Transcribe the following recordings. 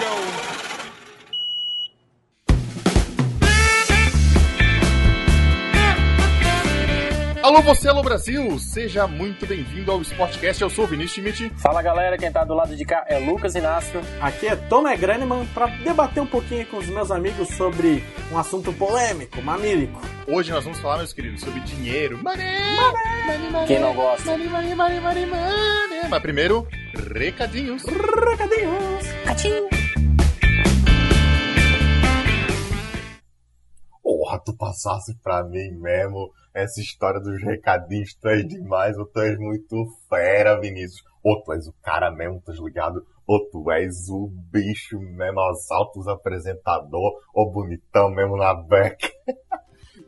go. Alô você, alô Brasil! Seja muito bem-vindo ao Sportcast, eu sou o Vinícius Schmidt. Fala galera, quem tá do lado de cá é Lucas Inácio. Aqui é Tomé Graneman para debater um pouquinho com os meus amigos sobre um assunto polêmico, mamílico. Hoje nós vamos falar, meus queridos, sobre dinheiro. Money! Money, money, money Quem não gosta? Money, money, money, money, money. Mas primeiro, recadinhos. Recadinhos. Catinho. Tu passasse pra mim mesmo essa história dos recadinhos, tu és demais, ou tu és muito fera, Vinícius. Ou tu és o cara mesmo, tá ligado? Ou tu és o bicho mesmo, aos altos apresentador, ou bonitão mesmo na beca.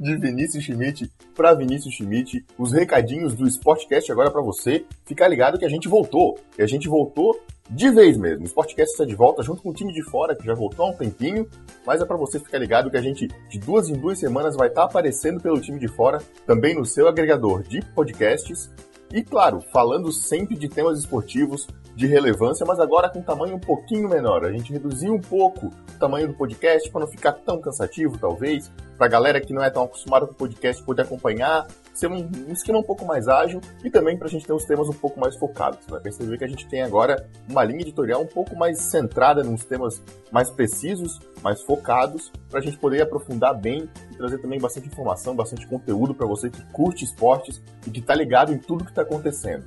De Vinícius Schmidt para Vinícius Schmidt, os recadinhos do Sportcast agora para você. Ficar ligado que a gente voltou. E a gente voltou de vez mesmo. O Sportcast está de volta junto com o time de fora, que já voltou há um tempinho, mas é para você ficar ligado que a gente, de duas em duas semanas, vai estar tá aparecendo pelo time de fora, também no seu agregador de podcasts. E claro, falando sempre de temas esportivos, de relevância, mas agora com um tamanho um pouquinho menor. A gente reduziu um pouco o tamanho do podcast para não ficar tão cansativo, talvez, para a galera que não é tão acostumada com o podcast poder acompanhar, ser um, um esquema um pouco mais ágil e também para a gente ter os temas um pouco mais focados. Vai né? perceber que a gente tem agora uma linha editorial um pouco mais centrada nos temas mais precisos, mais focados, para a gente poder aprofundar bem e trazer também bastante informação, bastante conteúdo para você que curte esportes e que está ligado em tudo que está acontecendo.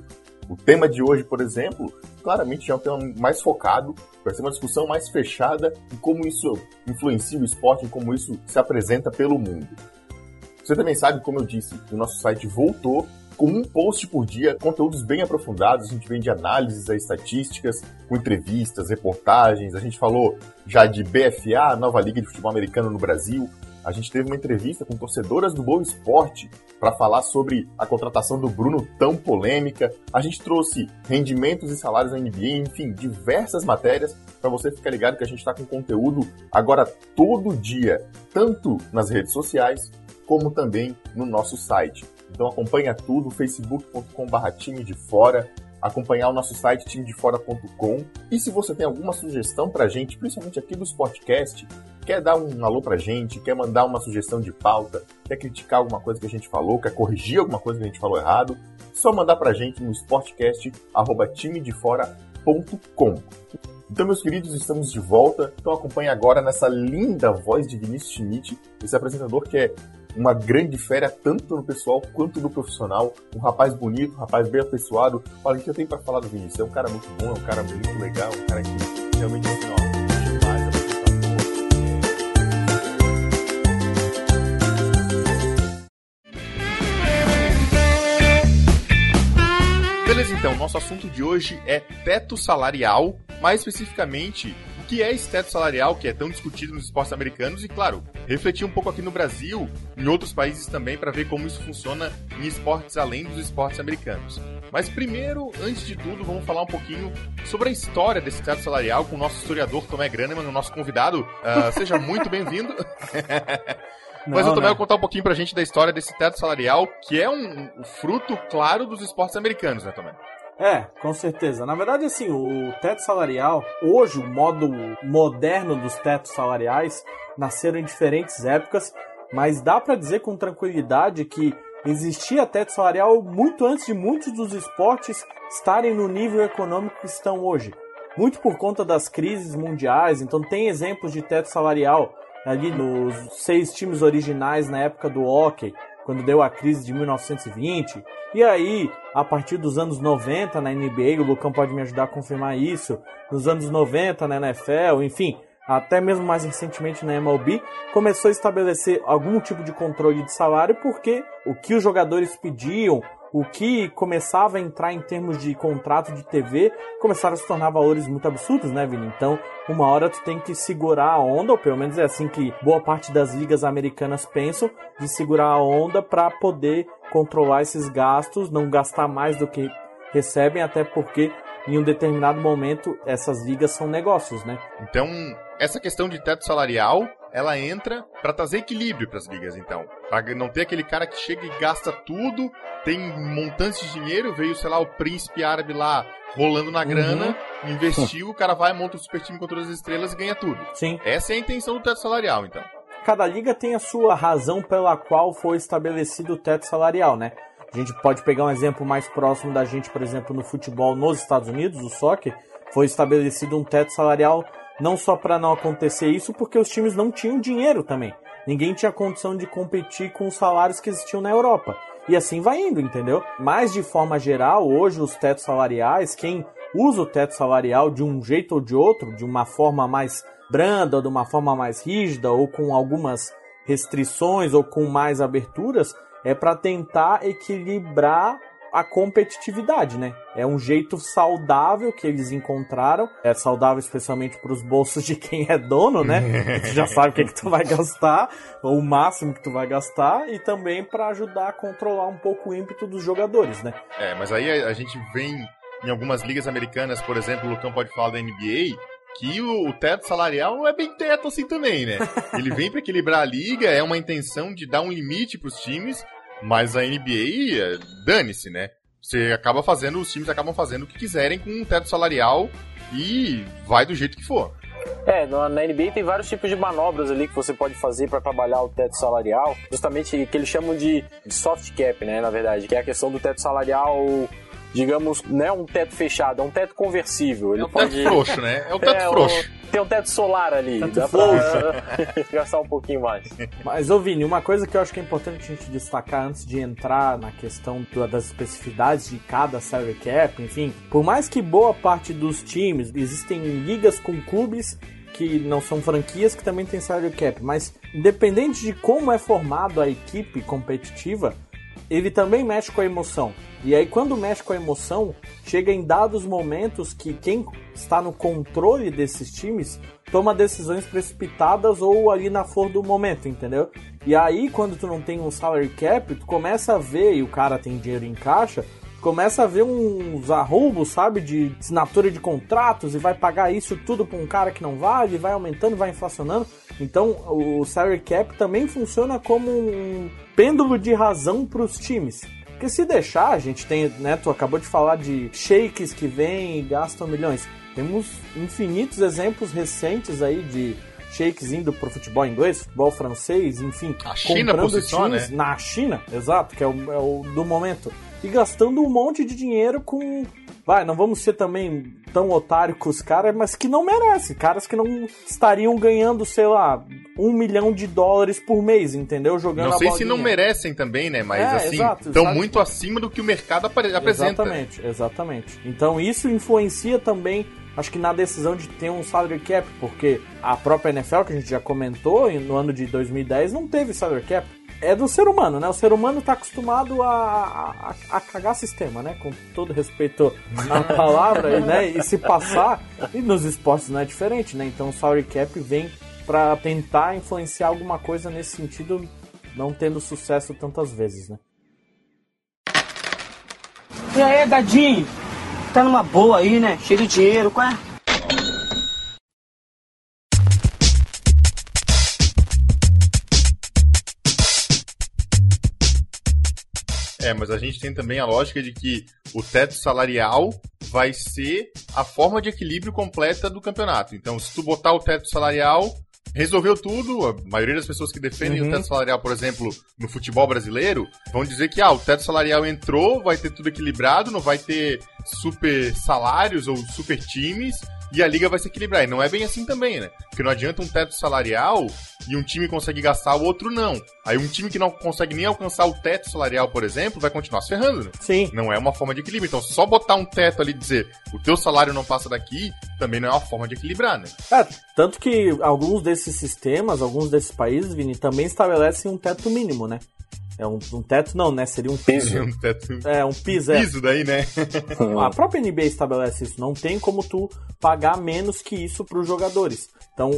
O tema de hoje, por exemplo, claramente é um tema mais focado, vai ser uma discussão mais fechada em como isso influencia o esporte, em como isso se apresenta pelo mundo. Você também sabe, como eu disse, que o nosso site voltou com um post por dia, conteúdos bem aprofundados. A gente vem de análises estatísticas, com entrevistas, reportagens. A gente falou já de BFA, nova liga de futebol americano no Brasil a gente teve uma entrevista com torcedoras do Boa Esporte para falar sobre a contratação do Bruno tão polêmica. A gente trouxe rendimentos e salários da NBA, enfim, diversas matérias para você ficar ligado que a gente está com conteúdo agora todo dia, tanto nas redes sociais como também no nosso site. Então acompanha tudo, facebook.com/barra time de fora, acompanhar o nosso site timedefora.com. E se você tem alguma sugestão pra gente, principalmente aqui do Sportcast, quer dar um alô pra gente, quer mandar uma sugestão de pauta, quer criticar alguma coisa que a gente falou, quer corrigir alguma coisa que a gente falou errado, só mandar pra gente no sportcast@timedefora.com. Então, meus queridos, estamos de volta. Então acompanhe agora nessa linda voz de Vinícius Schmidt, esse apresentador que é uma grande fera, tanto no pessoal quanto no profissional. Um rapaz bonito, um rapaz bem apessoado. Olha, o que eu tenho para falar do Vinícius? É um cara muito bom, é um cara muito legal, um cara que realmente, assim, ó, nosso assunto de hoje é teto salarial, mais especificamente que é esse teto salarial que é tão discutido nos esportes americanos e, claro, refletir um pouco aqui no Brasil, em outros países também, para ver como isso funciona em esportes além dos esportes americanos. Mas primeiro, antes de tudo, vamos falar um pouquinho sobre a história desse teto salarial com o nosso historiador Tomé Graneman, o nosso convidado. Uh, seja muito bem-vindo. Mas não, o Tomé vai contar um pouquinho pra gente da história desse teto salarial, que é um, um fruto claro dos esportes americanos, né, Tomé? É, com certeza. Na verdade, assim, o teto salarial, hoje, o modo moderno dos tetos salariais nasceram em diferentes épocas, mas dá para dizer com tranquilidade que existia teto salarial muito antes de muitos dos esportes estarem no nível econômico que estão hoje. Muito por conta das crises mundiais, então tem exemplos de teto salarial ali nos seis times originais na época do hockey, quando deu a crise de 1920. E aí, a partir dos anos 90 na NBA, o Lucão pode me ajudar a confirmar isso, nos anos 90 na NFL, enfim, até mesmo mais recentemente na MLB, começou a estabelecer algum tipo de controle de salário porque o que os jogadores pediam, o que começava a entrar em termos de contrato de TV começaram a se tornar valores muito absurdos, né, Vini? Então, uma hora tu tem que segurar a onda, ou pelo menos é assim que boa parte das ligas americanas pensam, de segurar a onda para poder controlar esses gastos, não gastar mais do que recebem, até porque em um determinado momento essas ligas são negócios, né? Então, essa questão de teto salarial ela entra para trazer equilíbrio para as ligas, então. Para não ter aquele cara que chega e gasta tudo, tem montantes de dinheiro, veio, sei lá, o príncipe árabe lá rolando na grana, uhum. investiu, o cara vai, monta o super time com todas as estrelas e ganha tudo. Sim. Essa é a intenção do teto salarial, então. Cada liga tem a sua razão pela qual foi estabelecido o teto salarial, né? A gente pode pegar um exemplo mais próximo da gente, por exemplo, no futebol nos Estados Unidos, o soccer, foi estabelecido um teto salarial não só para não acontecer isso, porque os times não tinham dinheiro também. Ninguém tinha condição de competir com os salários que existiam na Europa. E assim vai indo, entendeu? Mas de forma geral, hoje os tetos salariais, quem usa o teto salarial de um jeito ou de outro, de uma forma mais branda, de uma forma mais rígida, ou com algumas restrições, ou com mais aberturas, é para tentar equilibrar a competitividade, né? É um jeito saudável que eles encontraram. É saudável especialmente para os bolsos de quem é dono, né? tu já sabe o que, que tu vai gastar, ou o máximo que tu vai gastar, e também para ajudar a controlar um pouco o ímpeto dos jogadores, né? É, mas aí a, gente vem em algumas ligas americanas, por exemplo, o Lucão pode falar da NBA, que o, o, teto salarial não é bem teto assim também, né? Ele vem para equilibrar a liga, é uma intenção de dar um limite para os times, mas a NBA, dane-se, né? Você acaba fazendo, os times acabam fazendo o que quiserem com um teto salarial e vai do jeito que for. É, na NBA tem vários tipos de manobras ali que você pode fazer para trabalhar o teto salarial, justamente que eles chamam de soft cap, né, na verdade, que é a questão do teto salarial digamos, não é um teto fechado, é um teto conversível. Ele é um pode... teto frouxo, né? É um teto é, frouxo. O... Tem um teto solar ali, teto dá pra gastar um pouquinho mais. Mas, ô Vini, uma coisa que eu acho que é importante a gente destacar antes de entrar na questão das especificidades de cada salary cap, enfim, por mais que boa parte dos times, existem ligas com clubes que não são franquias que também tem salary cap, mas independente de como é formado a equipe competitiva, ele também mexe com a emoção. E aí, quando mexe com a emoção, chega em dados momentos que quem está no controle desses times toma decisões precipitadas ou ali na flor do momento, entendeu? E aí, quando tu não tem um salary cap, tu começa a ver, e o cara tem dinheiro em caixa, começa a ver uns arroubos, sabe, de assinatura de contratos e vai pagar isso tudo para um cara que não vale, vai aumentando, vai inflacionando. Então, o salary cap também funciona como um pêndulo de razão para os times. Porque se deixar, a gente tem, né, tu acabou de falar de shakes que vêm e gastam milhões. Temos infinitos exemplos recentes aí de shakes indo pro futebol inglês, futebol francês, enfim, a China comprando times né? na China, exato, que é o, é o do momento, e gastando um monte de dinheiro com vai, não vamos ser também tão otário com os caras, mas que não merece. Caras que não estariam ganhando, sei lá, um milhão de dólares por mês, entendeu? Jogando Não sei se não merecem também, né? Mas é, assim, estão muito acima do que o mercado apresenta. Exatamente, exatamente. Então isso influencia também acho que na decisão de ter um salary cap, porque a própria NFL, que a gente já comentou, no ano de 2010, não teve salary cap é do ser humano, né? O ser humano está acostumado a, a, a, cagar sistema, né? Com todo respeito à palavra, né? E se passar, e nos esportes não é diferente, né? Então o salary cap vem para tentar influenciar alguma coisa nesse sentido, não tendo sucesso tantas vezes, né? E aí, gadinho? Tá numa boa aí, né? Cheio de dinheiro, qual é? É, mas a gente tem também a lógica de que o teto salarial vai ser a forma de equilíbrio completa do campeonato. Então, se tu botar o teto salarial, resolveu tudo. A maioria das pessoas que defendem uhum. o teto salarial, por exemplo, no futebol brasileiro, vão dizer que ah, o teto salarial entrou, vai ter tudo equilibrado, não vai ter super salários ou super times e a liga vai se equilibrar. E não é bem assim também, né? Porque não adianta um teto salarial e um time consegue gastar, o outro não. Aí um time que não consegue nem alcançar o teto salarial, por exemplo, vai continuar se ferrando, né? Sim. Não é uma forma de equilíbrio. Então, só botar um teto ali e dizer o teu salário não passa daqui, também não é uma forma de equilibrar, né? É, tanto que alguns desses sistemas, alguns desses países, Vini, também estabelecem um teto mínimo, né? É um, um, teto, não, né? Seria um piso. um teto. É, um piso, é. Piso daí, né? a própria NBA estabelece isso. Não tem como tu pagar menos que isso para os jogadores. Então,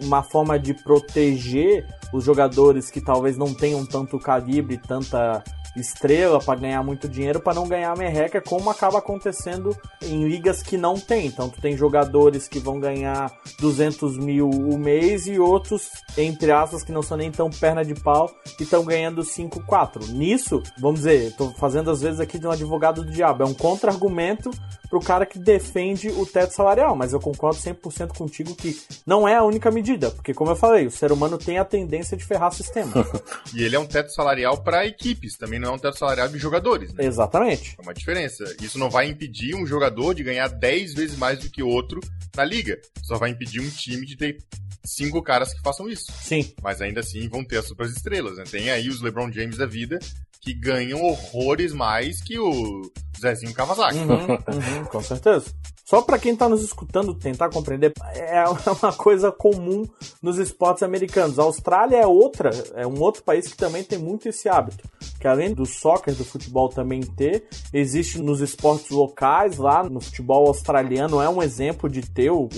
uma forma de proteger os jogadores que talvez não tenham tanto calibre, tanta estrela para ganhar muito dinheiro para não ganhar merreca, como acaba acontecendo em ligas que não tem. Então tu tem jogadores que vão ganhar 200 mil o mês e outros, entre aspas, que não são nem tão perna de pau e estão ganhando 5, 4. Nisso, vamos dizer, estou fazendo às vezes aqui de um advogado do diabo, é um contra-argumento pro cara que defende o teto salarial, mas eu concordo 100% contigo que não é a única medida, porque como eu falei, o ser humano tem a tendência de ferrar o sistema. e ele é um teto salarial para equipes, também não é um teto salarial de jogadores, né? Exatamente. É uma diferença. Isso não vai impedir um jogador de ganhar 10 vezes mais do que outro na liga. Só vai impedir um time de ter cinco caras que façam isso. Sim. Mas ainda assim vão ter as super estrelas, né? Tem aí os LeBron James da vida que ganham horrores mais que o Zezinho Kawasaki. Uhum, uhum, com certeza. Só para quem tá nos escutando tentar compreender, é uma coisa comum nos esportes americanos. A Austrália é outra, é um outro país que também tem muito esse hábito. Que além do soccer, do futebol também ter, existe nos esportes locais, lá no futebol australiano é um exemplo de ter o,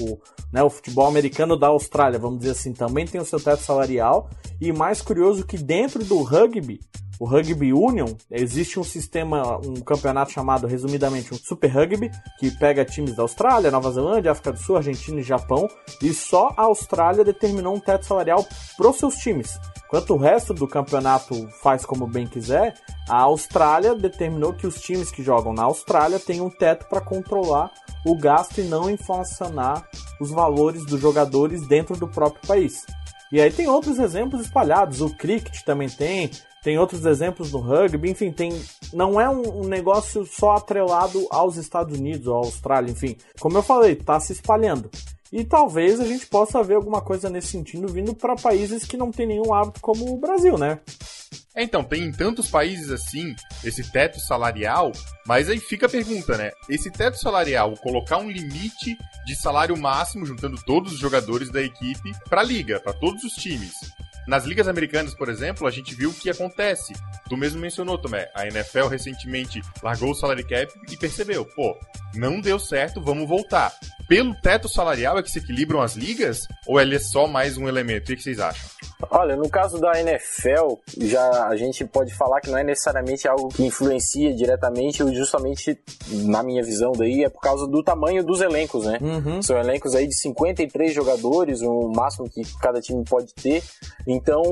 né, o futebol americano da Austrália, vamos dizer assim, também tem o seu teto salarial. E mais curioso que dentro do rugby, o Rugby Union, existe um sistema, um campeonato chamado, resumidamente, um Super Rugby, que pega times da Austrália, Nova Zelândia, África do Sul, Argentina e Japão, e só a Austrália determinou um teto salarial para os seus times. Enquanto o resto do campeonato faz como bem quiser, a Austrália determinou que os times que jogam na Austrália têm um teto para controlar o gasto e não inflacionar os valores dos jogadores dentro do próprio país. E aí tem outros exemplos espalhados, o cricket também tem, tem outros exemplos no rugby, enfim, tem não é um, um negócio só atrelado aos Estados Unidos ou à Austrália, enfim. Como eu falei, está se espalhando. E talvez a gente possa ver alguma coisa nesse sentido vindo para países que não tem nenhum hábito como o Brasil, né? É, então, tem em tantos países assim esse teto salarial, mas aí fica a pergunta, né? Esse teto salarial, colocar um limite de salário máximo, juntando todos os jogadores da equipe, para a liga, para todos os times. Nas ligas americanas, por exemplo, a gente viu o que acontece. Tu mesmo mencionou, Tomé. A NFL recentemente largou o salary cap e percebeu, pô, não deu certo, vamos voltar. Pelo teto salarial é que se equilibram as ligas? Ou ele é só mais um elemento? O que vocês acham? Olha, no caso da NFL, já a gente pode falar que não é necessariamente algo que influencia diretamente, justamente na minha visão daí, é por causa do tamanho dos elencos, né? Uhum. São elencos aí de 53 jogadores, o máximo que cada time pode ter. Então,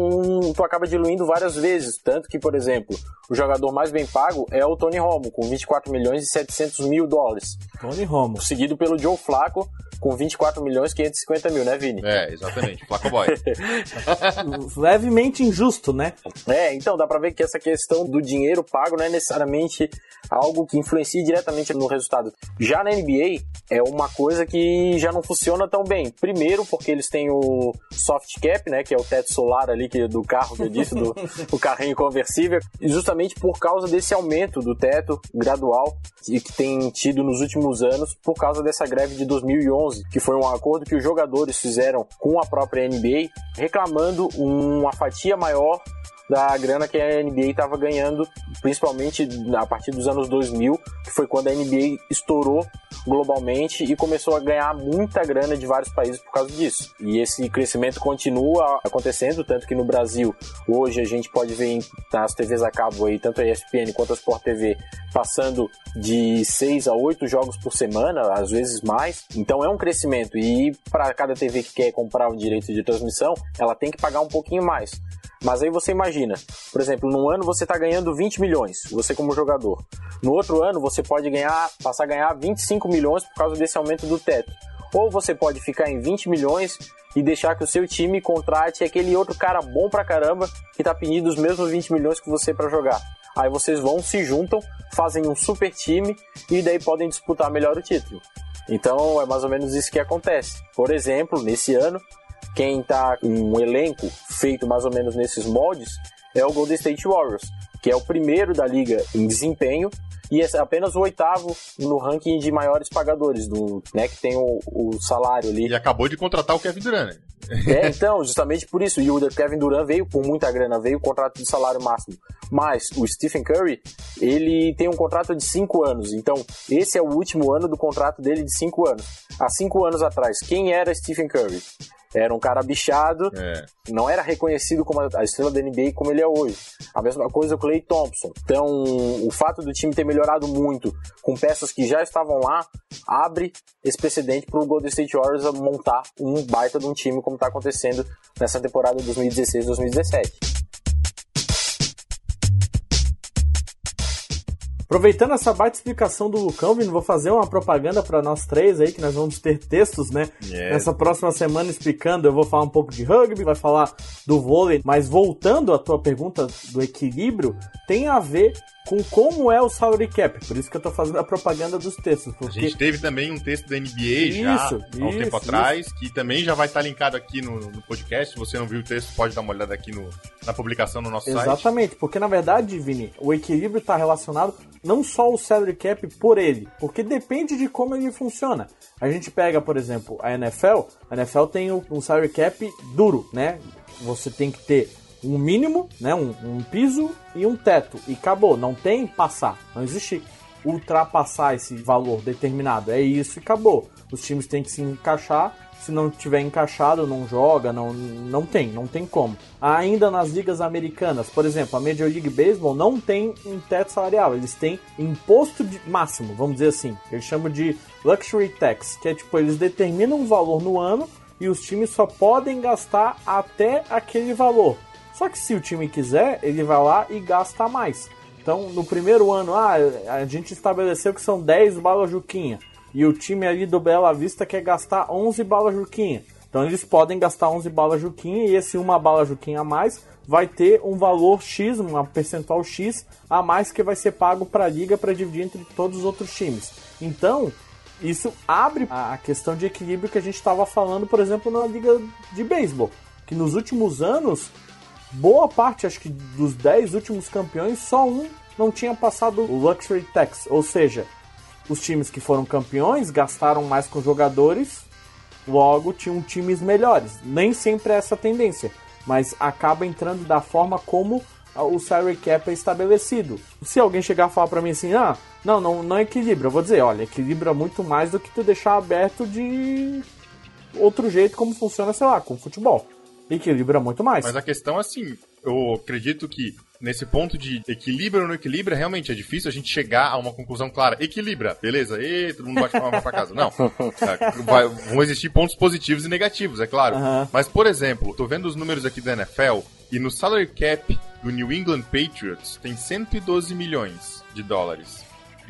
tu acaba diluindo várias vezes. Tanto que, por exemplo, o jogador mais bem pago é o Tony Romo, com 24 milhões e 700 mil dólares. Tony Romo. Seguido pelo Joe Flacco, com 24 milhões e 550 mil, né, Vini? É, exatamente. Flaco Boy. Levemente injusto, né? É, então dá pra ver que essa questão do dinheiro pago não é necessariamente algo que influencia diretamente no resultado. Já na NBA, é uma coisa que já não funciona tão bem. Primeiro, porque eles têm o soft cap, né, que é o teto solar ali que, do carro que eu disse, do o carrinho conversível, e justamente por causa desse aumento do teto gradual que, que tem tido nos últimos anos por causa dessa greve de 2011, que foi um acordo que os jogadores fizeram com a própria NBA, reclamando uma fatia maior da grana que a NBA estava ganhando, principalmente a partir dos anos 2000, que foi quando a NBA estourou globalmente e começou a ganhar muita grana de vários países por causa disso. E esse crescimento continua acontecendo, tanto que no Brasil, hoje a gente pode ver nas TVs a cabo aí, tanto a ESPN quanto a Sport TV, passando de 6 a 8 jogos por semana, às vezes mais. Então é um crescimento e para cada TV que quer comprar o direito de transmissão, ela tem que pagar um pouquinho mais. Mas aí você imagina, por exemplo, num ano você está ganhando 20 milhões, você como jogador. No outro ano você pode ganhar, passar a ganhar 25 milhões por causa desse aumento do teto. Ou você pode ficar em 20 milhões e deixar que o seu time contrate aquele outro cara bom pra caramba que tá pedindo os mesmos 20 milhões que você para jogar. Aí vocês vão, se juntam, fazem um super time e daí podem disputar melhor o título. Então é mais ou menos isso que acontece. Por exemplo, nesse ano, quem tá com um elenco feito mais ou menos nesses moldes é o Golden State Warriors, que é o primeiro da liga em desempenho e é apenas o oitavo no ranking de maiores pagadores, do, né, que tem o, o salário ali. E acabou de contratar o Kevin Durant. né? É, então, justamente por isso. E o Kevin Durant veio com muita grana, veio o contrato de salário máximo. Mas o Stephen Curry, ele tem um contrato de 5 anos. Então, esse é o último ano do contrato dele de 5 anos. Há 5 anos atrás, quem era Stephen Curry? Era um cara bichado, É. não era reconhecido como a estrela da NBA como ele é hoje. A mesma coisa o Clay Thompson. Então, o fato do time ter melhorado muito com peças que já estavam lá, abre esse precedente para o Golden State Warriors montar um baita de um time como está acontecendo nessa temporada 2016-2017. Aproveitando essa baita explicação do Lucão, Vini, vou fazer uma propaganda para nós três aí, que nós vamos ter textos, né? Nessa próxima semana explicando, eu vou falar um pouco de rugby, vai falar do vôlei, mas voltando à tua pergunta do equilíbrio, tem a ver com como é o salary cap. Por isso que eu tô fazendo a propaganda dos textos. Porque... A gente teve também um texto da NBA já Isso, há um isso, tempo atrás, que também já vai estar linkado aqui no, no podcast. Se você não viu o texto, pode dar uma olhada aqui no, na publicação no nosso site. Exatamente, porque na verdade, Vini, o equilíbrio está relacionado não só ao salary cap por ele, porque depende de como ele funciona. A gente pega, por exemplo, a NFL, a NFL tem um salary cap duro, né? Você tem que ter um mínimo, né? Um, um piso e um teto. E acabou, não tem passar, não existe ultrapassar esse valor determinado. É isso e acabou. Os times têm que se encaixar. Se não tiver encaixado, não joga, não, não tem, não tem como. Ainda nas ligas americanas, por exemplo, a Major League Baseball não tem um teto salarial, eles têm imposto de máximo, vamos dizer assim. Eles chamam de luxury tax, que é tipo, eles determinam um valor no ano e os times só podem gastar até aquele valor. Só que se o time quiser, ele vai lá e gasta mais. Então, no primeiro ano, ah, a gente estabeleceu que são 10 balas Juquinha. E o time ali do Bela Vista quer gastar 11 balas Juquinha. Então, eles podem gastar 11 balas Juquinha e esse uma bala Juquinha a mais vai ter um valor X, uma percentual X a mais que vai ser pago para a liga para dividir entre todos os outros times. Então, isso abre a questão de equilíbrio que a gente estava falando, por exemplo, na liga de beisebol, que nos últimos anos boa parte, acho que dos 10 últimos campeões, só um não tinha passado o Luxury Tax. Ou seja, os times que foram campeões gastaram mais com jogadores, logo tinham times melhores. Nem sempre é essa tendência, mas acaba entrando da forma como o salary cap é estabelecido. Se alguém chegar a falar para mim assim, ah, não, não, não equilibra, eu vou dizer, olha, equilibra muito mais do que tu deixar aberto de outro jeito como funciona, sei lá, com futebol equilibra muito mais. Mas a questão é assim, eu acredito que nesse ponto de equilíbrio ou não equilibra, realmente é difícil a gente chegar a uma conclusão clara. Equilibra, beleza? E todo mundo bate palma pra casa. Não. Vai, vão existir pontos positivos e negativos, é claro. Aham. Mas, por exemplo, tô vendo os números aqui da NFL e no salary cap do New England Patriots tem 112 milhões de dólares.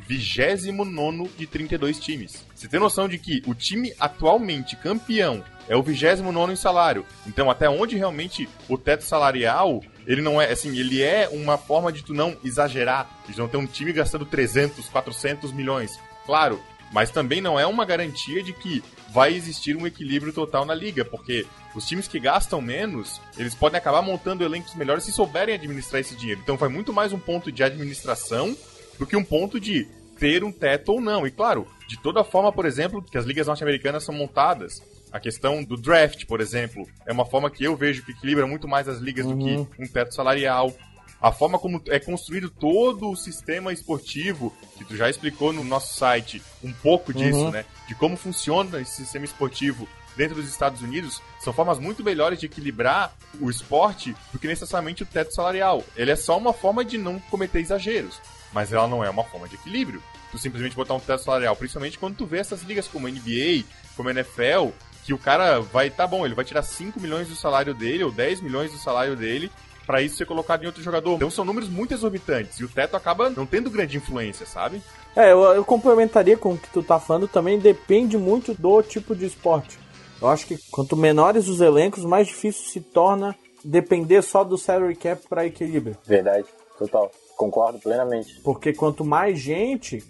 29 de 32 times. Você tem noção de que o time atualmente campeão é o 29 em salário. Então, até onde realmente o teto salarial, ele não é, assim, ele é uma forma de tu não exagerar, de não ter um time gastando 300, 400 milhões. Claro, mas também não é uma garantia de que vai existir um equilíbrio total na liga, porque os times que gastam menos, eles podem acabar montando elencos melhores se souberem administrar esse dinheiro. Então vai muito mais um ponto de administração do que um ponto de ter um teto ou não. E claro, de toda forma, por exemplo, que as ligas norte-americanas são montadas, a questão do draft, por exemplo, é uma forma que eu vejo que equilibra muito mais as ligas do que um teto salarial. A forma como é construído todo o sistema esportivo, que tu já explicou no nosso site um pouco disso, né? De como funciona esse sistema esportivo dentro dos Estados Unidos, são formas muito melhores de equilibrar o esporte do que necessariamente o teto salarial. Ele é só uma forma de não cometer exageros, mas ela não é uma forma de equilíbrio. Tu simplesmente botar um teto salarial, principalmente quando tu vê essas ligas como a NBA, como a NFL, que o cara vai, tá bom, ele vai tirar 5 milhões do salário dele, ou 10 milhões do salário dele, para isso ser colocado em outro jogador. Então são números muito exorbitantes, e o teto acaba não tendo grande influência, sabe? É, eu, eu complementaria com o que tu tá falando, também depende muito do tipo de esporte. Eu acho que quanto menores os elencos, mais difícil se torna depender só do salary cap para equilíbrio. Verdade, total. Concordo plenamente. Porque quanto mais gente,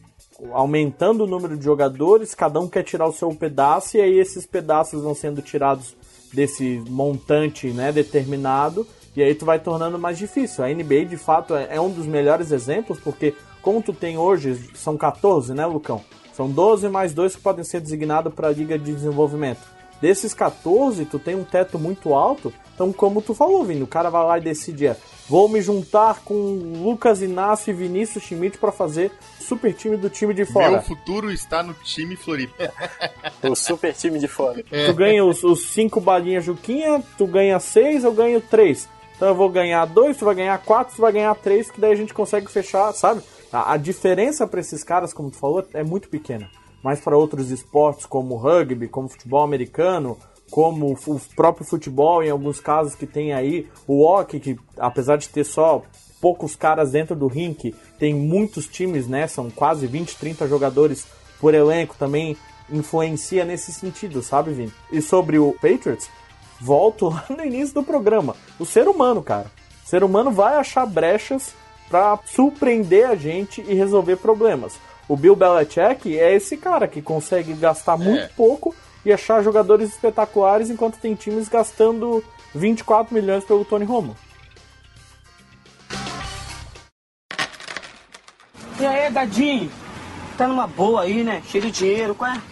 aumentando o número de jogadores, cada um quer tirar o seu pedaço, e aí esses pedaços vão sendo tirados desse montante né, determinado, e aí tu vai tornando mais difícil. A NBA, de fato, é é um dos melhores exemplos, porque como tu tem hoje, são 14, né, Lucão? São 12 mais 2 que podem ser designados para a Liga de Desenvolvimento. Desses 14, tu tem um teto muito alto, então como tu falou, Vini, o cara vai lá e decide, é, vou me juntar com Lucas Inácio e Vinícius Schmidt para fazer super time do time de fora. Meu futuro está no time Floripa. O super time de fora. Tu ganha os, os cinco balinhas Juquinha, tu ganha seis, eu ganho três. Então eu vou ganhar dois, tu vai ganhar quatro, tu vai ganhar três, que daí a gente consegue fechar, sabe? A, a diferença para esses caras, como tu falou, é muito pequena. Mas para outros esportes, como rugby, como futebol americano, como o próprio futebol, em alguns casos que tem aí o hockey, que apesar de ter só poucos caras dentro do rink, tem muitos times, né? São quase 20, 30 jogadores por elenco também influencia nesse sentido, sabe, Vini? E sobre o Patriots, volto lá no início do programa. O ser humano, cara. O ser humano vai achar brechas para surpreender a gente e resolver problemas. O Bill Belichick é esse cara que consegue gastar muito É. pouco e achar jogadores espetaculares enquanto tem times gastando 24 milhões pelo Tony Romo. E aí, gadinho? Tá numa boa aí, né? Cheio de dinheiro, qual é?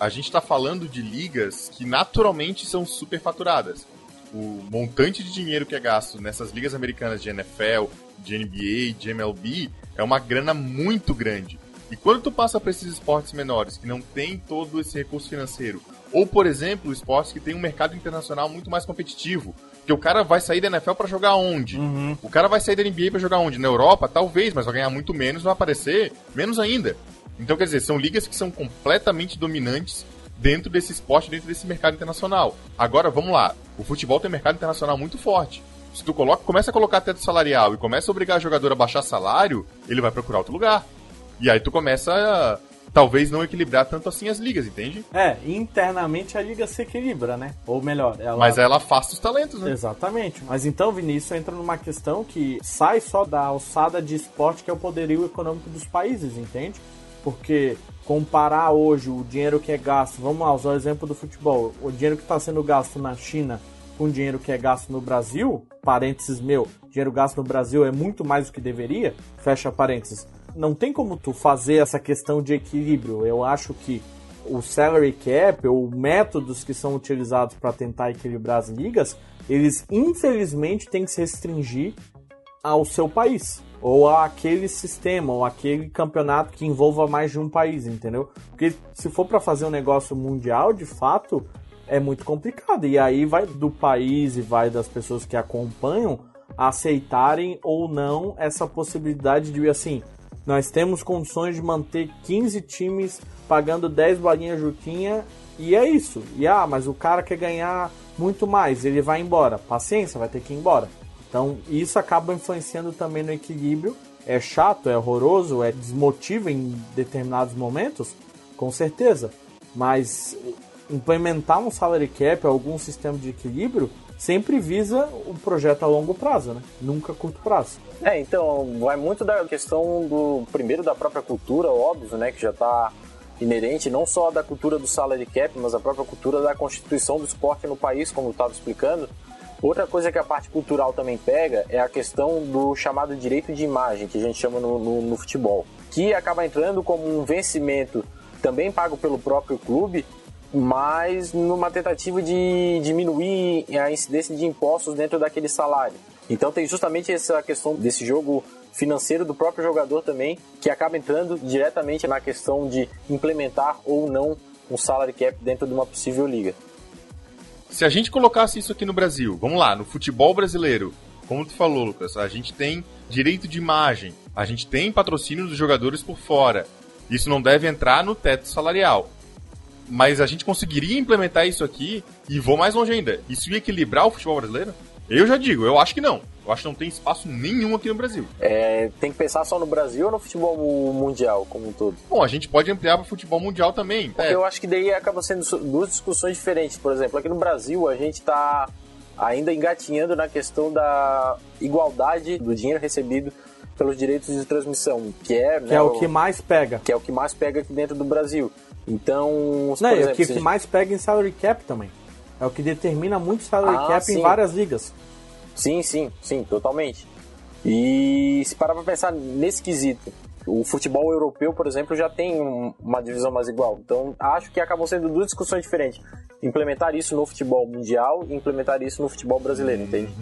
A gente está falando de ligas que naturalmente são superfaturadas. O montante de dinheiro que é gasto nessas ligas americanas de NFL, de NBA, de MLB é uma grana muito grande. E quando tu passa para esses esportes menores que não tem todo esse recurso financeiro, ou por exemplo, esportes que tem um mercado internacional muito mais competitivo, que o cara vai sair da NFL para jogar onde? O cara vai sair da NBA para jogar onde? Na Europa? Talvez, mas vai ganhar muito menos, vai aparecer menos ainda. Então, quer dizer, são ligas que são completamente dominantes dentro desse esporte, dentro desse mercado internacional. Agora, vamos lá. O futebol tem um mercado internacional muito forte. Se tu coloca, começa a colocar teto salarial e começa a obrigar o jogador a baixar salário, ele vai procurar outro lugar. E aí tu começa a, talvez, não equilibrar tanto assim as ligas, entende? É, internamente a liga se equilibra, né? Ou melhor, ela. Mas ela afasta os talentos, né? Exatamente. Mas então, Vinícius, entra numa questão que sai só da alçada de esporte que é o poderio econômico dos países, entende? Porque comparar hoje o dinheiro que é gasto, vamos lá, usar o exemplo do futebol, o dinheiro que está sendo gasto na China com o dinheiro que é gasto no Brasil, parênteses meu, dinheiro gasto no Brasil é muito mais do que deveria, fecha parênteses. Não tem como tu fazer essa questão de equilíbrio. Eu acho que o salary cap ou métodos que são utilizados para tentar equilibrar as ligas, eles infelizmente têm que se restringir ao seu país ou àquele sistema ou aquele campeonato que envolva mais de um país, entendeu? Porque se for para fazer um negócio mundial, de fato, é muito complicado e aí vai do país e vai das pessoas que acompanham aceitarem ou não essa possibilidade de assim, nós temos condições de manter 15 times pagando 10 balinhas juquinha e é isso. E ah, mas o cara quer ganhar muito mais, ele vai embora. Paciência, vai ter que ir embora. Então isso acaba influenciando também no equilíbrio. É chato, é horroroso, é desmotiva em determinados momentos, com certeza. Mas implementar um salary cap, algum sistema de equilíbrio, sempre visa o projeto a longo prazo, né? Nunca a curto prazo. É, então, vai muito da questão do, primeiro, da própria cultura, óbvio, né, que já está inerente não só da cultura do salary cap, mas a própria cultura da constituição do esporte no país, como eu estava explicando. Outra coisa que a parte cultural também pega é a questão do chamado direito de imagem, que a gente chama no, no, no futebol, que acaba entrando como um vencimento também pago pelo próprio clube, mas numa tentativa de diminuir a incidência de impostos dentro daquele salário. Então tem justamente essa questão desse jogo financeiro do próprio jogador também, que acaba entrando diretamente na questão de implementar ou não um salary cap dentro de uma possível liga. Se a gente colocasse isso aqui no Brasil, vamos lá, no futebol brasileiro, como tu falou, Lucas, a gente tem direito de imagem, a gente tem patrocínio dos jogadores por fora. Isso não deve entrar no teto salarial. Mas a gente conseguiria implementar isso aqui e vou mais longe ainda. Isso ia equilibrar o futebol brasileiro? Eu já digo, eu acho que não. Eu acho que não tem espaço nenhum aqui no Brasil. É, tem que pensar só no Brasil ou no futebol mundial como um todo? Bom, a gente pode ampliar para o futebol mundial também. Porque É, eu acho que daí acaba sendo duas discussões diferentes. Por exemplo, aqui no Brasil a gente está ainda engatinhando na questão da igualdade do dinheiro recebido pelos direitos de transmissão, que é, Que né, é o que mais pega. que é o que mais pega aqui dentro do Brasil. Então, Não, por é o exemplo, que, se- que mais pega em salary cap também. É o que determina muito salary Ah, cap sim. em várias ligas. Sim, sim, sim, totalmente. E se parar pra pensar nesse quesito, o futebol europeu, por exemplo, já tem um- uma divisão mais igual. Então, acho que acabam sendo duas discussões diferentes. Implementar isso no futebol mundial e implementar isso no futebol brasileiro, entende?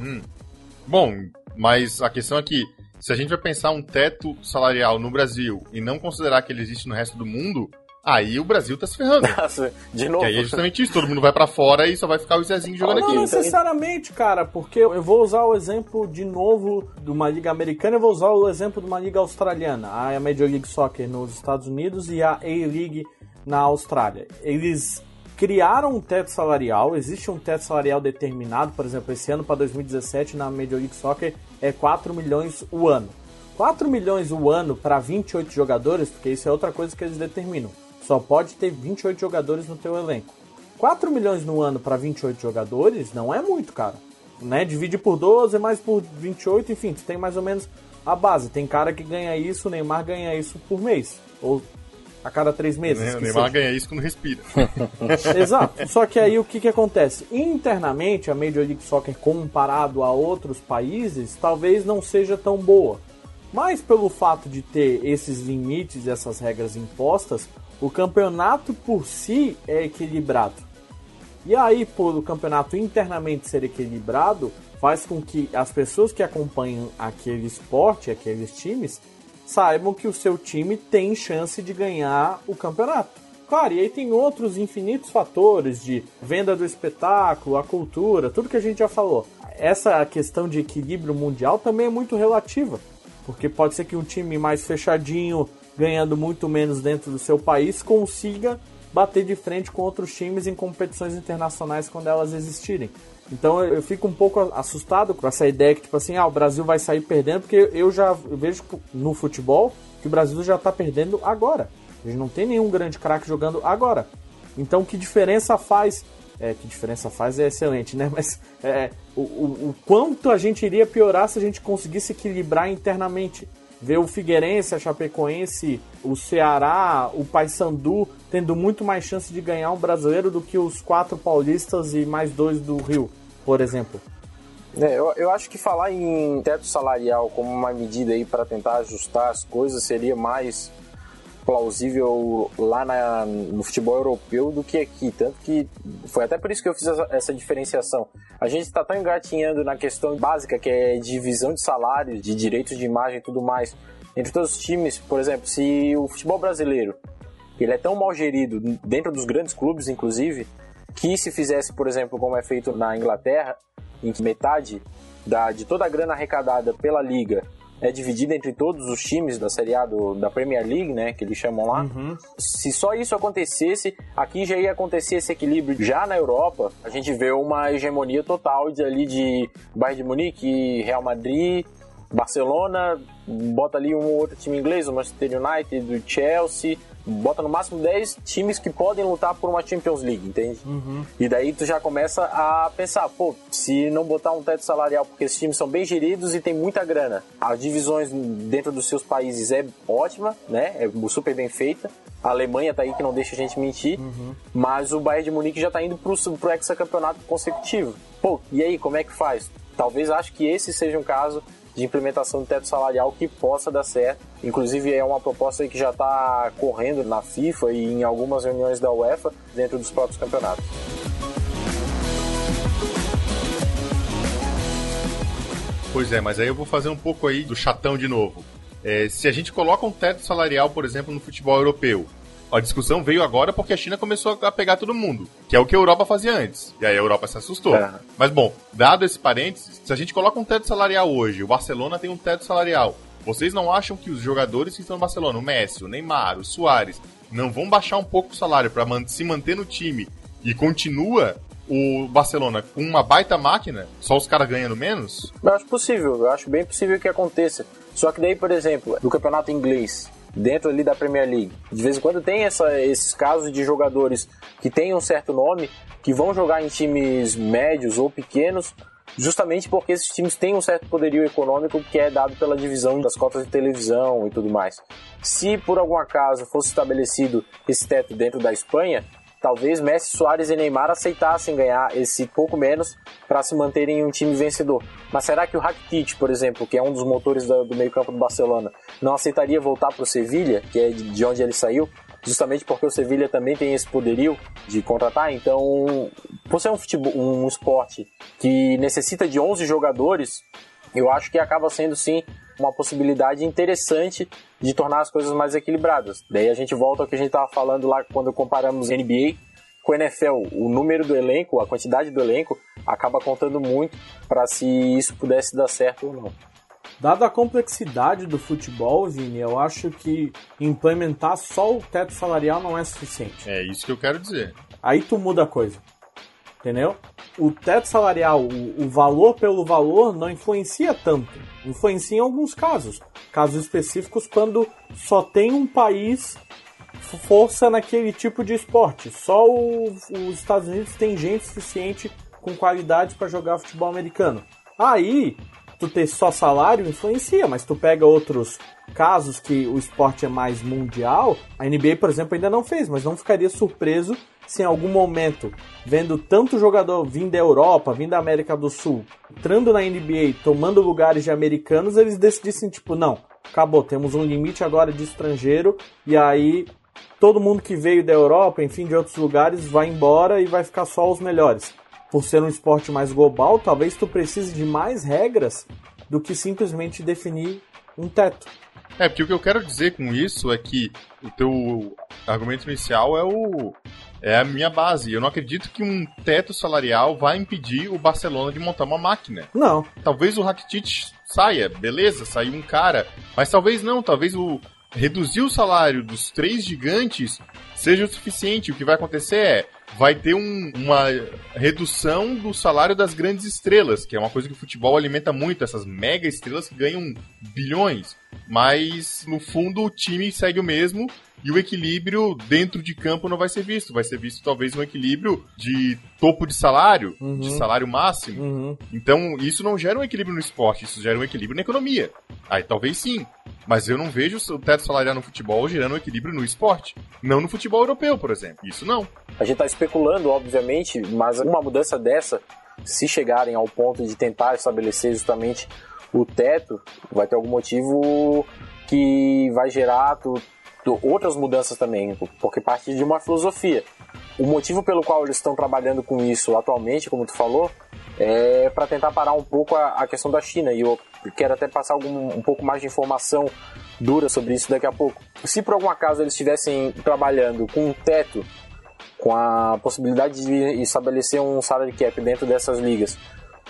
Bom, mas a questão é que se a gente vai pensar um teto salarial no Brasil e não considerar que ele existe no resto do mundo, aí o Brasil tá se ferrando. Nossa, de novo. aí é justamente isso, todo mundo vai pra fora e só vai ficar o Zezinho jogando Não aqui. necessariamente, cara, porque eu vou usar o exemplo de novo de uma liga americana, eu vou usar o exemplo de uma liga australiana, a Major League Soccer nos Estados Unidos e a A-League na Austrália. Eles criaram um teto salarial, existe um teto salarial determinado, por exemplo, esse ano para 2017 na Major League Soccer é 4 milhões o ano. 4 milhões o ano para 28 jogadores, porque isso é outra coisa que eles determinam. Só pode ter 28 jogadores no teu elenco. 4 milhões no ano para 28 jogadores não é muito, cara. Né? Divide por 12, mais por 28, enfim, tu tem mais ou menos a base. Tem cara que ganha isso, o Neymar ganha isso por mês. Ou a cada três meses. O Neymar ganha isso quando respira. Exato. Só que aí o que, que acontece? Internamente, a Major League Soccer, comparado a outros países, talvez não seja tão boa. Mas pelo fato de ter esses limites, essas regras impostas, o campeonato por si é equilibrado. E aí, por o campeonato internamente ser equilibrado, faz com que as pessoas que acompanham aquele esporte, aqueles times, saibam que o seu time tem chance de ganhar o campeonato. Claro, e aí tem outros infinitos fatores de venda do espetáculo, a cultura, tudo que a gente já falou. Essa questão de equilíbrio mundial também é muito relativa, porque pode ser que um time mais fechadinho, ganhando muito menos dentro do seu país, consiga bater de frente com outros times em competições internacionais quando elas existirem. Então eu fico um pouco assustado com essa ideia que, tipo assim, ah, o Brasil vai sair perdendo, porque eu já vejo no futebol que o Brasil já está perdendo agora. A gente não tem nenhum grande craque jogando agora. Então que diferença faz? É, que diferença faz é excelente, né? Mas é, o, o, o quanto a gente iria piorar se a gente conseguisse equilibrar internamente ver o Figueirense, a Chapecoense, o Ceará, o Paysandu tendo muito mais chance de ganhar um brasileiro do que os quatro paulistas e mais dois do Rio, por exemplo. É, eu, eu acho que falar em teto salarial como uma medida aí para tentar ajustar as coisas seria mais plausível lá na, no futebol europeu do que aqui. Tanto que foi até por isso que eu fiz essa, essa diferenciação. A gente está tão engatinhando na questão básica, que é divisão de salários, de direitos de imagem e tudo mais. Entre todos os times, por exemplo, se o futebol brasileiro ele é tão mal gerido, dentro dos grandes clubes, inclusive, que se fizesse, por exemplo, como é feito na Inglaterra, em que metade da, de toda a grana arrecadada pela liga é dividida entre todos os times da Série A do, da Premier League, né, que eles chamam lá. Uhum. Se só isso acontecesse, aqui já ia acontecer esse equilíbrio. Já na Europa, a gente vê uma hegemonia total de, ali de Bayern de Munique, Real Madrid, Barcelona, bota ali um outro time inglês, o Manchester United, o Chelsea, bota no máximo 10 times que podem lutar por uma Champions League, entende? Uhum. E daí tu já começa a pensar, pô, se não botar um teto salarial, porque esses times são bem geridos e tem muita grana, as divisões dentro dos seus países é ótima, né? É super bem feita. A Alemanha tá aí que não deixa a gente mentir, uhum. mas o Bayern de Munique já tá indo pro, pro hexacampeonato consecutivo. Pô, e aí, como é que faz? Talvez acho que esse seja um caso de implementação do teto salarial que possa dar certo. Inclusive é uma proposta que já está correndo na FIFA e em algumas reuniões da UEFA dentro dos próprios campeonatos. Pois é, mas aí eu vou fazer um pouco aí do chatão de novo. É, se a gente coloca um teto salarial, por exemplo, no futebol europeu, a discussão veio agora porque a China começou a pegar todo mundo, que é o que a Europa fazia antes. E aí a Europa se assustou. É. Mas bom, dado esse parênteses, se a gente coloca um teto salarial hoje, o Barcelona tem um teto salarial. Vocês não acham que os jogadores que estão no Barcelona, o Messi, o Neymar, o Soares, não vão baixar um pouco o salário para se manter no time e continua o Barcelona com uma baita máquina, só os caras ganhando menos? Eu acho possível, eu acho bem possível que aconteça. Só que daí, por exemplo, no campeonato inglês, dentro ali da Premier League. De vez em quando tem essa, esses casos de jogadores que têm um certo nome, que vão jogar em times médios ou pequenos, justamente porque esses times têm um certo poderio econômico que é dado pela divisão das cotas de televisão e tudo mais. Se por algum acaso fosse estabelecido esse teto dentro da Espanha, talvez Messi, Soares e Neymar aceitassem ganhar esse pouco menos para se manterem em um time vencedor. Mas será que o Rakitic, por exemplo, que é um dos motores do, do meio-campo do Barcelona, não aceitaria voltar para o Sevilha, que é de onde ele saiu? Justamente porque o Sevilha também tem esse poderio de contratar, então, por ser um, futebol, um esporte que necessita de 11 jogadores, eu acho que acaba sendo sim uma possibilidade interessante de tornar as coisas mais equilibradas. Daí a gente volta ao que a gente estava falando lá quando comparamos NBA com o NFL. O número do elenco, a quantidade do elenco, acaba contando muito para se isso pudesse dar certo ou não. Dada a complexidade do futebol, Vini, eu acho que implementar só o teto salarial não é suficiente. É isso que eu quero dizer. aí tu muda a coisa. Entendeu? O teto salarial, o, o valor pelo valor, não influencia tanto. Influencia em alguns casos. Casos específicos quando só tem um país força naquele tipo de esporte. Só o, os Estados Unidos tem gente suficiente com qualidade para jogar futebol americano. Aí, tu ter só salário influencia, mas tu pega outros casos que o esporte é mais mundial, a NBA, por exemplo, ainda não fez, mas não ficaria surpreso se em algum momento, vendo tanto jogador vindo da Europa, vindo da América do Sul, entrando na NBA, tomando lugares de americanos, eles decidissem, tipo, não, acabou, temos um limite agora de estrangeiro, e aí todo mundo que veio da Europa, enfim, de outros lugares, vai embora e vai ficar só os melhores. Por ser um esporte mais global, talvez tu precise de mais regras do que simplesmente definir um teto. É, porque o que eu quero dizer com isso é que o teu argumento inicial é o é a minha base. Eu não acredito que um teto salarial vai impedir o Barcelona de montar uma máquina. Não. Talvez o Rakitic saia, beleza, saiu um cara, mas talvez não, talvez o reduzir o salário dos três gigantes seja o suficiente. O que vai acontecer é vai ter um, uma redução do salário das grandes estrelas, que é uma coisa que o futebol alimenta muito, essas mega estrelas que ganham bilhões. Mas no fundo o time segue o mesmo e o equilíbrio dentro de campo não vai ser visto. Vai ser visto talvez um equilíbrio de topo de salário, uhum. de salário máximo. Uhum. Então isso não gera um equilíbrio no esporte, isso gera um equilíbrio na economia. Aí talvez sim. Mas eu não vejo o teto salarial no futebol gerando um equilíbrio no esporte. Não no futebol europeu, por exemplo. Isso não. A gente está especulando, obviamente, mas uma mudança dessa, se chegarem ao ponto de tentar estabelecer justamente o teto, vai ter algum motivo que vai gerar outras mudanças também, porque parte de uma filosofia. O motivo pelo qual eles estão trabalhando com isso atualmente, como tu falou, é para tentar parar um pouco a, a, questão da China. E eu quero até passar algum, um pouco mais de informação dura sobre isso daqui a pouco. Se por algum acaso eles estivessem trabalhando com um teto, com a possibilidade de estabelecer um salary cap dentro dessas ligas,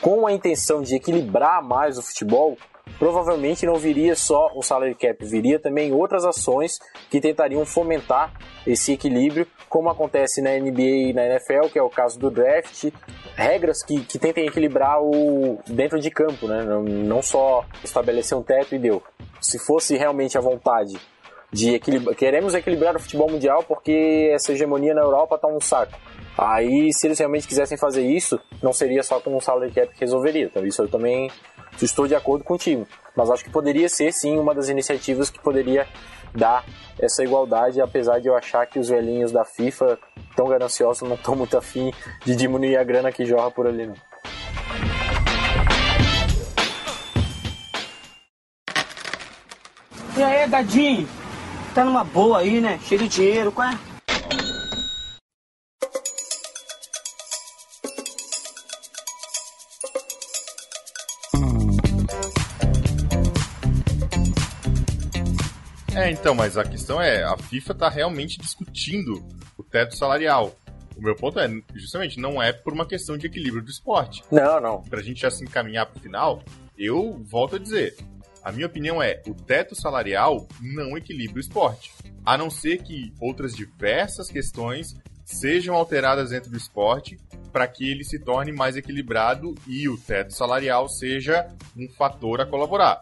com a intenção de equilibrar mais o futebol, provavelmente não viria só o salary cap, viria também outras ações que tentariam fomentar esse equilíbrio, como acontece na NBA e na NFL, que é o caso do draft, regras que, que tentem equilibrar o dentro de campo, né? não, não só estabelecer um teto e deu. Se fosse realmente a vontade de equilibrar, queremos equilibrar o futebol mundial porque essa hegemonia na Europa tá um saco. Aí, se eles realmente quisessem fazer isso, não seria só com um salary cap que resolveria. Então, isso eu também estou de acordo contigo. Mas acho que poderia ser, sim, uma das iniciativas que poderia dar essa igualdade, apesar de eu achar que os velhinhos da FIFA, tão gananciosos, não estão muito afim de diminuir a grana que jorra por ali, não. E aí, gadinho? Tá numa boa aí, né? Cheio de dinheiro, qual é? É, então, mas a questão é, a FIFA tá realmente discutindo o teto salarial. O meu ponto é, justamente, não é por uma questão de equilíbrio do esporte. Não, não. Pra gente já se encaminhar pro final, eu volto a dizer, a minha opinião é, o teto salarial não equilibra o esporte. A não ser que outras diversas questões sejam alteradas dentro do esporte para que ele se torne mais equilibrado e o teto salarial seja um fator a colaborar.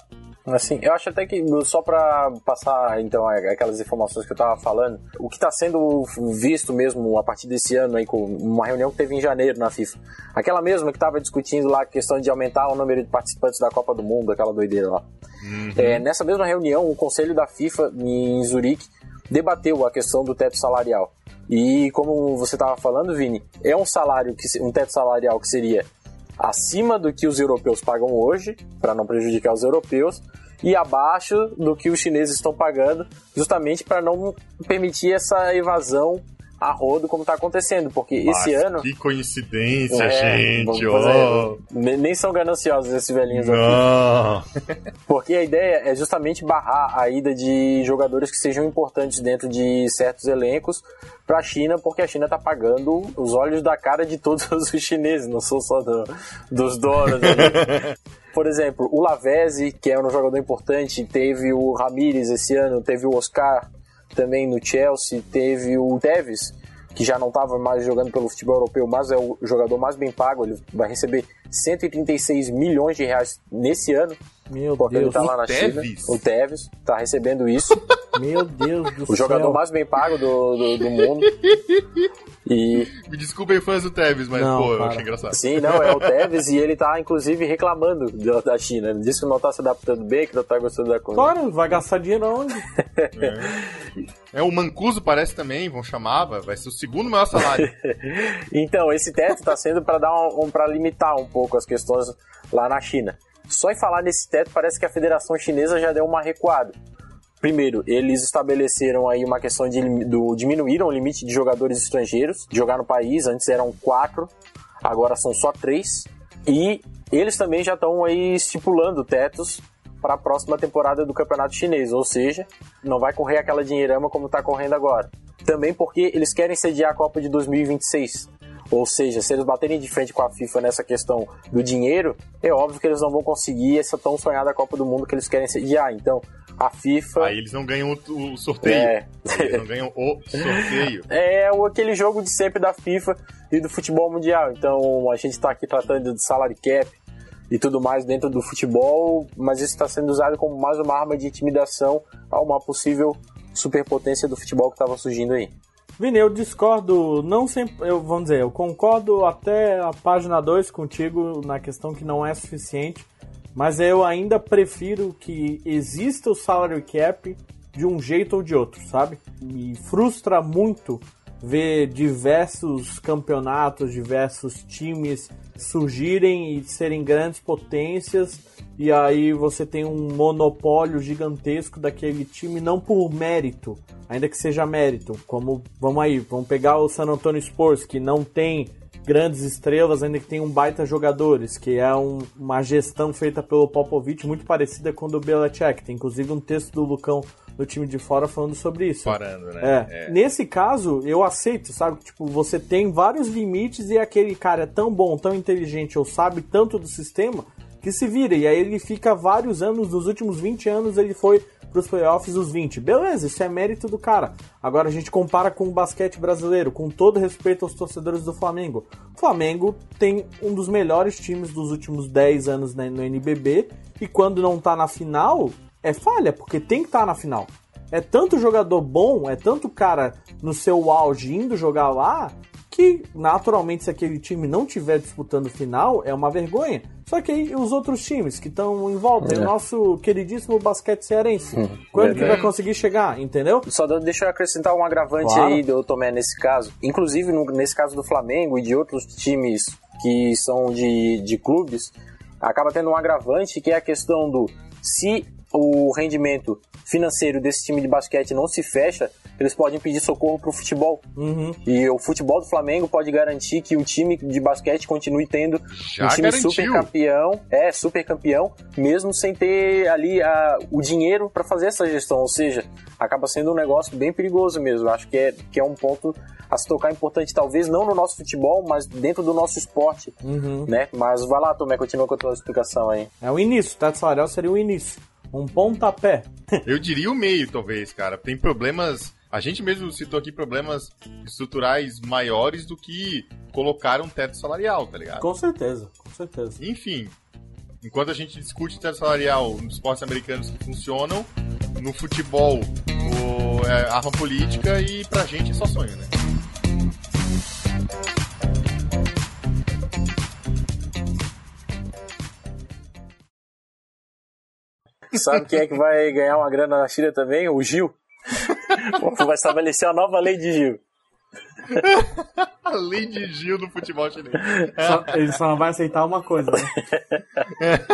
Assim, eu acho até que, só para passar então aquelas informações que eu tava falando, o que está sendo visto mesmo a partir desse ano aí, com uma reunião que teve em janeiro na FIFA, aquela mesma que estava discutindo lá a questão de aumentar o número de participantes da Copa do Mundo, aquela doideira lá. Uhum. É, nessa mesma reunião, o conselho da FIFA em Zurique debateu a questão do teto salarial. E como você estava falando, Vini, é um salário que um teto salarial que seria acima do que os europeus pagam hoje, para não prejudicar os europeus, e abaixo do que os chineses estão pagando, justamente para não permitir essa evasão a rodo como está acontecendo, porque Mas esse ano. Que coincidência, é, gente! Oh. Nem são gananciosos esses velhinhos aqui. porque a ideia é justamente barrar a ida de jogadores que sejam importantes dentro de certos elencos para a China, porque a China está pagando os olhos da cara de todos os chineses, não são só do, dos donos. Por exemplo, o Lavezzi, que é um jogador importante, teve o Ramires esse ano, teve o Oscar também no Chelsea, teve o Tevez, que já não estava mais jogando pelo futebol europeu, mas é o jogador mais bem pago. Ele vai receber 136 milhões de reais nesse ano. Meu porque Deus. ele tá lá na? China. O Tevez tá recebendo isso. Meu Deus do o céu. jogador mais bem pago do, do, do mundo. E Me desculpem fãs do Tevez, mas Não, pô, eu achei engraçado. sim, não, é o Tevez e ele tá inclusive reclamando da, da China. Ele disse que não tá se adaptando bem, que não tá gostando da coisa. Claro, vai gastar dinheiro onde? É, o Mancuso parece também, vão chamar, vai- ser o segundo maior salário. Então, esse teto está sendo para dar um, um para limitar um pouco as questões lá na China. Só em falar nesse teto, parece que a Federação Chinesa já deu uma recuada. Primeiro, eles estabeleceram aí uma questão de do diminuíram o limite de jogadores estrangeiros de jogar no país. Antes eram quatro, agora são só três. E eles também já estão aí estipulando tetos para a próxima temporada do Campeonato Chinês, ou seja, não vai correr aquela dinheirama como está correndo agora. Também porque eles querem sediar a Copa de 2026. Ou seja, se eles baterem de frente com a FIFA nessa questão do dinheiro, é óbvio que eles não vão conseguir essa tão sonhada Copa do Mundo que eles querem sediar. Então, a FIFA. Aí eles não ganham o, sorteio. É. Eles não ganham o sorteio. É aquele jogo de sempre da FIFA e do futebol mundial. Então a gente está aqui tratando de salary cap e tudo mais dentro do futebol, mas isso está sendo usado como mais uma arma de intimidação a uma possível superpotência do futebol que estava surgindo aí. Vini, eu discordo, não sempre, eu, vamos dizer, eu concordo até a página 2 contigo na questão que não é suficiente, mas eu ainda prefiro que exista o salary cap de um jeito ou de outro, sabe? Me frustra muito ver diversos campeonatos, diversos times surgirem e serem grandes potências e aí você tem um monopólio gigantesco daquele time não por mérito, ainda que seja mérito, como vamos aí, vamos pegar o San Antonio Spurs que não tem grandes estrelas, ainda que tem um baita jogadores, que é um- uma gestão feita pelo Popovich muito parecida com a do Belichick. Tem inclusive um texto do Lucão do time de fora falando sobre isso. Parando, né? É. Nesse caso, eu aceito, sabe? Tipo, você tem vários limites e aquele cara é tão bom, tão inteligente ou sabe tanto do sistema que se vira. E aí ele fica vários anos, nos últimos 20 anos ele foi pros playoffs os 20. Beleza, isso é mérito do cara. Agora a gente compara com o basquete brasileiro, com todo respeito aos torcedores do Flamengo. O Flamengo tem um dos melhores times dos últimos 10 anos no NBB e quando não tá na final, é falha, porque tem que estar na final. É tanto jogador bom, é tanto cara no seu auge indo jogar lá, que naturalmente se aquele time não tiver disputando final, é uma vergonha. Só que aí os outros times que estão em volta, e o nosso queridíssimo basquete cearense, quando que vai conseguir chegar, entendeu? Só deixa eu acrescentar um agravante Claro. aí do Tomé nesse caso. Inclusive, no- nesse caso do Flamengo e de outros times que são de, de clubes, acaba tendo um agravante que é a questão do se o rendimento financeiro desse time de basquete não se fecha, eles podem pedir socorro pro futebol. Uhum. E o futebol do Flamengo pode garantir que o time de basquete continue tendo Já um time garantiu. super campeão, é super campeão, mesmo sem ter ali a, o dinheiro para fazer essa gestão. Ou seja, acaba sendo um negócio bem perigoso mesmo. Acho que é, que é um ponto a se tocar importante, talvez não no nosso futebol, mas dentro do nosso esporte, Uhum. né? Mas vai lá, Tomé, continua com a tua explicação aí. É o início, o teto salarial seria o início. Um pontapé. Eu diria o meio, talvez, cara. Tem problemas. A gente mesmo citou aqui problemas estruturais maiores do que colocar um teto salarial, tá ligado? Com certeza, com certeza. Enfim, enquanto a gente discute teto salarial nos esportes americanos que funcionam, no futebol o, é arma política e pra gente é só sonho, né? Sabe quem é que vai ganhar uma grana na China também? O Gil. Vai estabelecer a nova lei de Gil. A lei de Gil do futebol chinês. Só- ele só não vai aceitar uma coisa, né?